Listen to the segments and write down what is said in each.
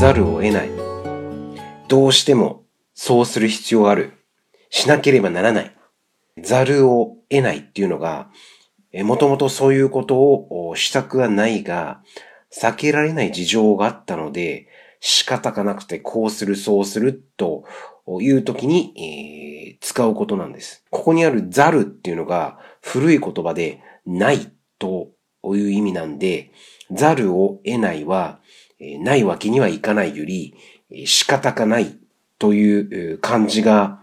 ざるを得ない。どうしてもそうする必要がある。しなければならない。ざるを得ないっていうのが、もともとそういうことをしたくはないが、避けられない事情があったので、仕方がなくてこうするそうするという時に、えー、使うことなんです。ここにあるざるっていうのが古い言葉でないという意味なんで、ざるを得ないは、ないわけにはいかないより、えー、仕方がないという感じが、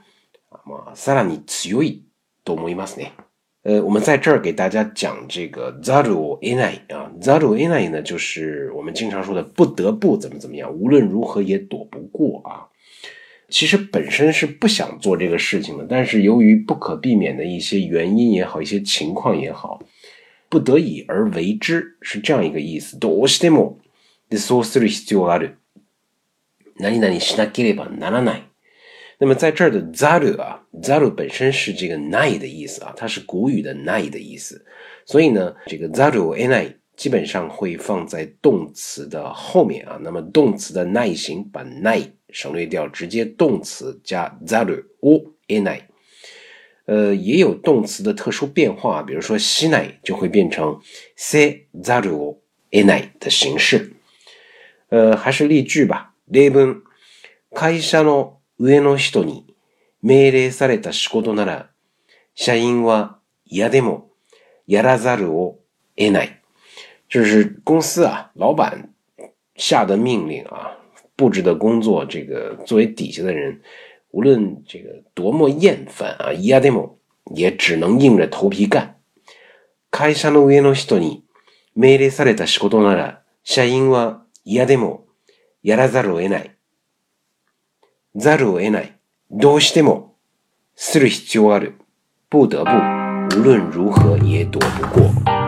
まあ、さらに強いと思いますね。呃，我们在这儿给大家讲这个 zaru enai 啊，zaru enai 呢，就是我们经常说的不得不怎么怎么样，无论如何也躲不过啊。其实本身是不想做这个事情的，但是由于不可避免的一些原因也好，一些情况也好，不得已而为之，是这样一个意思。どうしても そうする必要がある。何々しなければならない。那么在这儿的 zaru 啊，zaru 本身是这个 nai 的意思啊，它是古语的 nai 的意思，所以呢，这个 zaru enai 基本上会放在动词的后面啊。那么动词的耐型把 nai 省略掉，直接动词加 zaru o enai。呃，也有动词的特殊变化，比如说西奈就会变成 se zaru enai 的形式。 呃，还是例句吧。例文会社の上の人に命令された仕事なら、社員は嫌でもやらざるを得ない。就是公司啊，老板下的命令啊，布置的工作，这个作为底下的人，无论这个多么厌烦啊，嫌でも也只能硬着头皮干。会社の上の人に命令された仕事なら、社員は嫌でもやらざるを得ない。ざるを得ない。どうしても、する必要ある。不得不、無論如何也躲不过。